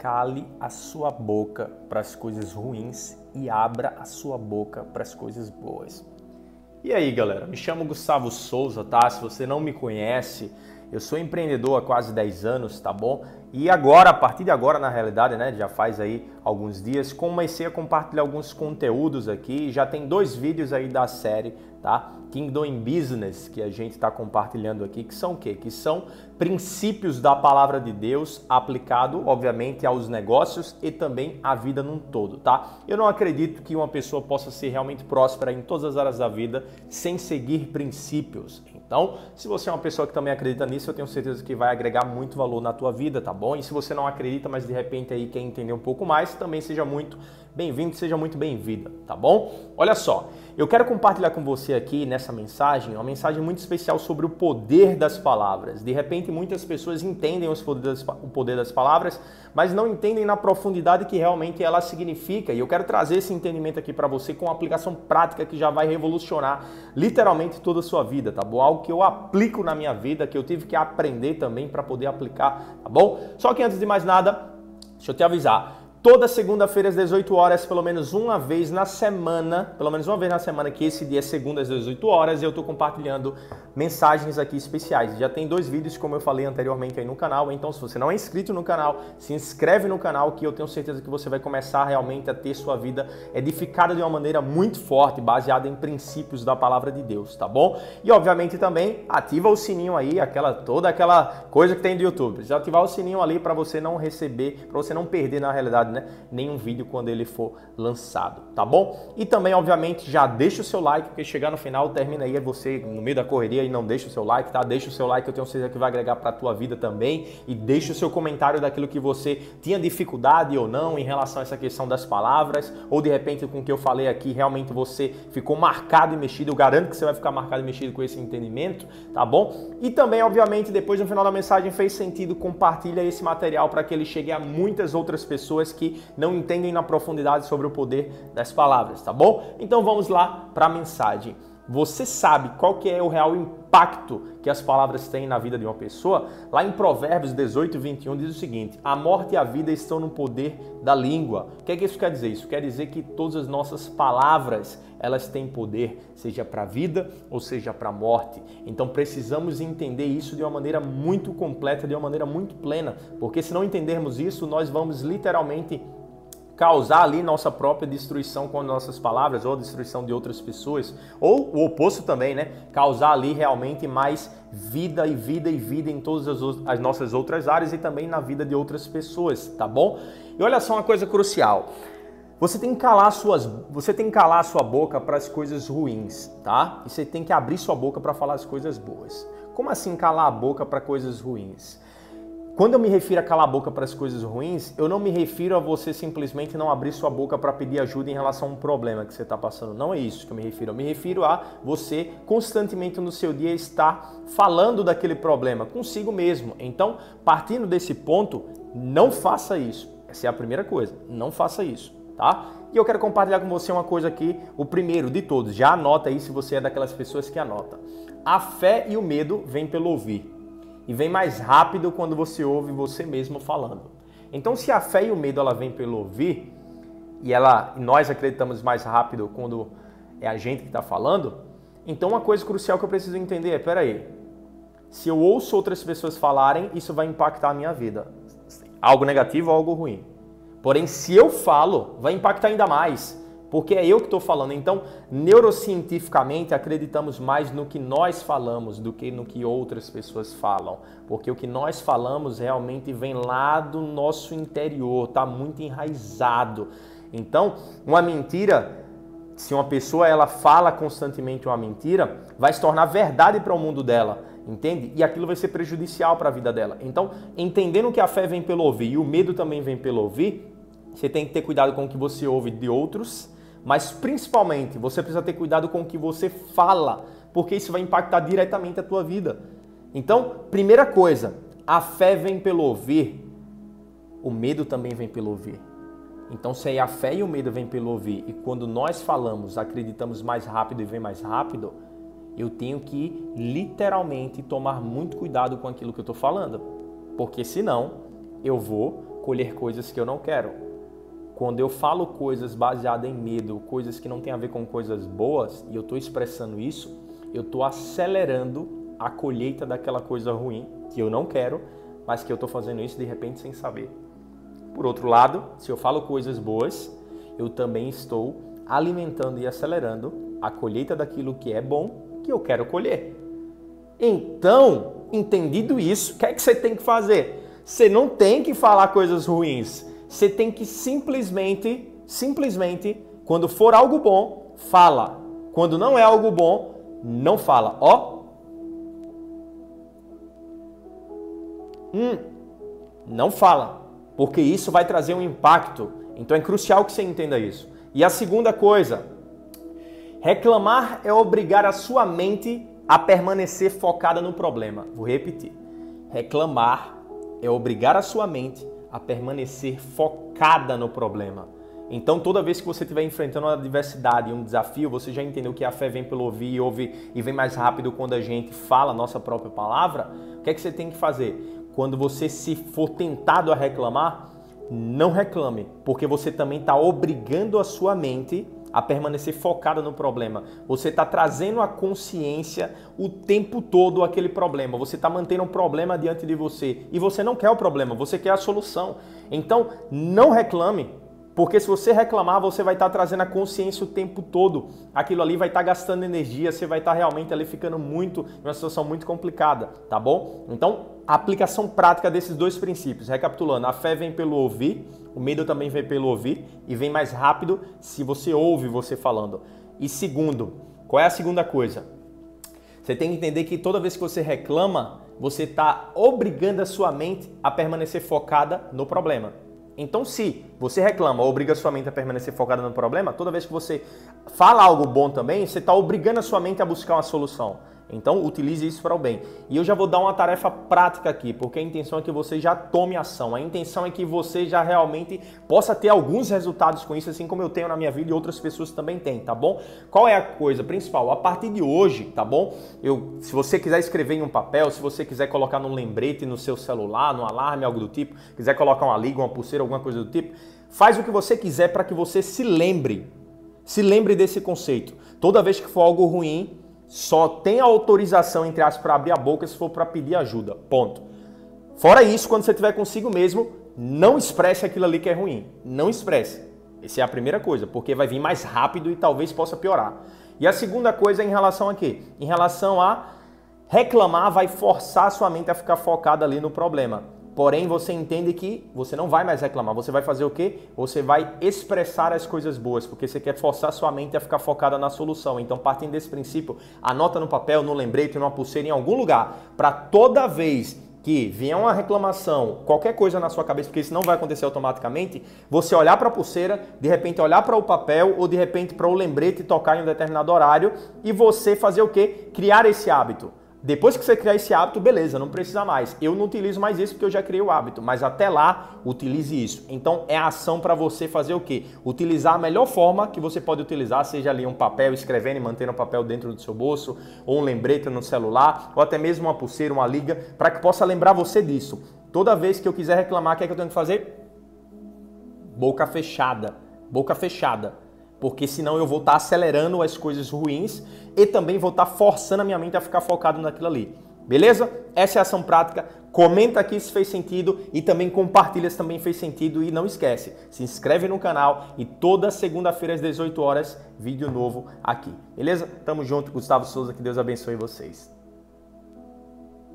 cale a sua boca para as coisas ruins e abra a sua boca para as coisas boas. E aí, galera? Me chamo Gustavo Souza, tá? Se você não me conhece, eu sou empreendedor há quase 10 anos, tá bom? E agora, a partir de agora, na realidade, né, já faz aí alguns dias, comecei a compartilhar alguns conteúdos aqui. Já tem dois vídeos aí da série, tá? Kingdom in Business, que a gente está compartilhando aqui, que são o quê? Que são princípios da palavra de Deus aplicado, obviamente, aos negócios e também à vida num todo, tá? Eu não acredito que uma pessoa possa ser realmente próspera em todas as áreas da vida sem seguir princípios. Então, se você é uma pessoa que também acredita nisso, eu tenho certeza que vai agregar muito valor na tua vida, tá bom? E se você não acredita, mas de repente aí quer entender um pouco mais, também seja muito bem-vindo, seja muito bem-vinda, tá bom? Olha só, eu quero compartilhar com você aqui nessa mensagem uma mensagem muito especial sobre o poder das palavras. De repente, muitas pessoas entendem o poder das palavras, mas não entendem na profundidade que realmente ela significa. E eu quero trazer esse entendimento aqui para você com uma aplicação prática que já vai revolucionar literalmente toda a sua vida, tá bom? Algo que eu aplico na minha vida, que eu tive que aprender também para poder aplicar, tá bom? Só que antes de mais nada, deixa eu te avisar. Toda segunda-feira às 18 horas, pelo menos uma vez na semana, pelo menos uma vez na semana, que esse dia é segunda às 18 horas, eu estou compartilhando mensagens aqui especiais. Já tem dois vídeos, como eu falei anteriormente aí no canal, então se você não é inscrito no canal, se inscreve no canal que eu tenho certeza que você vai começar realmente a ter sua vida edificada de uma maneira muito forte, baseada em princípios da palavra de Deus, tá bom? E obviamente também ativa o sininho aí, aquela toda aquela coisa que tem do YouTube. Já ativar o sininho ali para você não receber, para você não perder na realidade né? Nenhum vídeo quando ele for lançado, tá bom? E também, obviamente, já deixa o seu like, porque chegar no final, termina aí você no meio da correria e não deixa o seu like, tá? Deixa o seu like, eu tenho certeza que vai agregar para a tua vida também. E deixa o seu comentário daquilo que você tinha dificuldade ou não em relação a essa questão das palavras, ou de repente com o que eu falei aqui, realmente você ficou marcado e mexido. Eu garanto que você vai ficar marcado e mexido com esse entendimento, tá bom? E também, obviamente, depois no final da mensagem fez sentido, compartilha esse material para que ele chegue a muitas outras pessoas que não entendem na profundidade sobre o poder das palavras, tá bom? Então vamos lá para a mensagem. Você sabe qual que é o real impacto que as palavras têm na vida de uma pessoa? Lá em Provérbios 18, 21 diz o seguinte: A morte e a vida estão no poder da língua. O que é que isso quer dizer? Isso quer dizer que todas as nossas palavras elas têm poder, seja para a vida ou seja para a morte. Então precisamos entender isso de uma maneira muito completa, de uma maneira muito plena, porque se não entendermos isso, nós vamos literalmente causar ali nossa própria destruição com nossas palavras ou a destruição de outras pessoas, ou o oposto também, né? Causar ali realmente mais vida e vida e vida em todas as, as nossas outras áreas e também na vida de outras pessoas, tá bom? E olha só uma coisa crucial. Você tem que calar suas, você tem que calar sua boca para as coisas ruins, tá? E você tem que abrir sua boca para falar as coisas boas. Como assim calar a boca para coisas ruins? Quando eu me refiro a calar a boca para as coisas ruins, eu não me refiro a você simplesmente não abrir sua boca para pedir ajuda em relação a um problema que você está passando. Não é isso que eu me refiro. Eu me refiro a você constantemente no seu dia estar falando daquele problema consigo mesmo. Então, partindo desse ponto, não faça isso. Essa é a primeira coisa. Não faça isso, tá? E eu quero compartilhar com você uma coisa aqui, o primeiro de todos. Já anota aí se você é daquelas pessoas que anota. A fé e o medo vêm pelo ouvir e vem mais rápido quando você ouve você mesmo falando. Então, se a fé e o medo ela vem pelo ouvir e ela nós acreditamos mais rápido quando é a gente que está falando, então uma coisa crucial que eu preciso entender é, peraí, se eu ouço outras pessoas falarem, isso vai impactar a minha vida. Algo negativo ou algo ruim. Porém, se eu falo, vai impactar ainda mais porque é eu que estou falando. Então, neurocientificamente, acreditamos mais no que nós falamos do que no que outras pessoas falam, porque o que nós falamos realmente vem lá do nosso interior, está muito enraizado. Então, uma mentira, se uma pessoa ela fala constantemente uma mentira, vai se tornar verdade para o mundo dela, entende? E aquilo vai ser prejudicial para a vida dela. Então, entendendo que a fé vem pelo ouvir e o medo também vem pelo ouvir, você tem que ter cuidado com o que você ouve de outros mas principalmente, você precisa ter cuidado com o que você fala, porque isso vai impactar diretamente a tua vida. Então, primeira coisa, a fé vem pelo ouvir, o medo também vem pelo ouvir. Então, se a fé e o medo vêm pelo ouvir, e quando nós falamos, acreditamos mais rápido e vem mais rápido, eu tenho que literalmente tomar muito cuidado com aquilo que eu estou falando, porque senão eu vou colher coisas que eu não quero. Quando eu falo coisas baseadas em medo, coisas que não têm a ver com coisas boas, e eu estou expressando isso, eu estou acelerando a colheita daquela coisa ruim que eu não quero, mas que eu estou fazendo isso de repente sem saber. Por outro lado, se eu falo coisas boas, eu também estou alimentando e acelerando a colheita daquilo que é bom que eu quero colher. Então, entendido isso, o que é que você tem que fazer? Você não tem que falar coisas ruins. Você tem que simplesmente, simplesmente, quando for algo bom, fala. Quando não é algo bom, não fala. Ó. Hum, não fala. Porque isso vai trazer um impacto. Então é crucial que você entenda isso. E a segunda coisa, reclamar é obrigar a sua mente a permanecer focada no problema. Vou repetir. Reclamar é obrigar a sua mente a permanecer focada no problema. Então, toda vez que você estiver enfrentando uma adversidade um desafio, você já entendeu que a fé vem pelo ouvir e ouve e vem mais rápido quando a gente fala a nossa própria palavra? O que é que você tem que fazer? Quando você se for tentado a reclamar, não reclame, porque você também está obrigando a sua mente a permanecer focada no problema. Você está trazendo a consciência o tempo todo aquele problema. Você está mantendo um problema diante de você e você não quer o problema, você quer a solução. Então, não reclame, porque se você reclamar, você vai estar tá trazendo a consciência o tempo todo. Aquilo ali vai estar tá gastando energia, você vai estar tá realmente ali ficando muito, uma situação muito complicada, tá bom? Então, a aplicação prática desses dois princípios. Recapitulando, a fé vem pelo ouvir, o medo também vem pelo ouvir e vem mais rápido se você ouve você falando. E segundo, qual é a segunda coisa? Você tem que entender que toda vez que você reclama, você está obrigando a sua mente a permanecer focada no problema. Então, se você reclama ou obriga a sua mente a permanecer focada no problema, toda vez que você fala algo bom também, você está obrigando a sua mente a buscar uma solução. Então, utilize isso para o bem. E eu já vou dar uma tarefa prática aqui, porque a intenção é que você já tome ação. A intenção é que você já realmente possa ter alguns resultados com isso, assim como eu tenho na minha vida e outras pessoas também têm, tá bom? Qual é a coisa principal? A partir de hoje, tá bom? Eu, se você quiser escrever em um papel, se você quiser colocar num lembrete no seu celular, no alarme, algo do tipo, quiser colocar uma liga, uma pulseira, alguma coisa do tipo, faz o que você quiser para que você se lembre. Se lembre desse conceito. Toda vez que for algo ruim, só tem autorização, entre aspas, para abrir a boca se for para pedir ajuda. Ponto. Fora isso, quando você estiver consigo mesmo, não expresse aquilo ali que é ruim. Não expresse. Essa é a primeira coisa, porque vai vir mais rápido e talvez possa piorar. E a segunda coisa é em relação a quê? Em relação a reclamar vai forçar a sua mente a ficar focada ali no problema. Porém, você entende que você não vai mais reclamar. Você vai fazer o quê? Você vai expressar as coisas boas, porque você quer forçar sua mente a ficar focada na solução. Então, partindo desse princípio, anota no papel, no lembrete, numa pulseira, em algum lugar, para toda vez que vier uma reclamação, qualquer coisa na sua cabeça, porque isso não vai acontecer automaticamente, você olhar para a pulseira, de repente olhar para o papel ou de repente para o lembrete tocar em um determinado horário e você fazer o quê? Criar esse hábito. Depois que você criar esse hábito, beleza, não precisa mais. Eu não utilizo mais isso porque eu já criei o hábito, mas até lá, utilize isso. Então é ação para você fazer o quê? Utilizar a melhor forma que você pode utilizar, seja ali um papel, escrevendo e mantendo o papel dentro do seu bolso, ou um lembrete no celular, ou até mesmo uma pulseira, uma liga, para que possa lembrar você disso. Toda vez que eu quiser reclamar, o que é que eu tenho que fazer? Boca fechada. Boca fechada porque senão eu vou estar acelerando as coisas ruins e também vou estar forçando a minha mente a ficar focado naquilo ali. Beleza? Essa é a ação prática. Comenta aqui se fez sentido e também compartilha se também fez sentido e não esquece, se inscreve no canal e toda segunda-feira às 18 horas vídeo novo aqui. Beleza? Tamo junto, Gustavo Souza, que Deus abençoe vocês.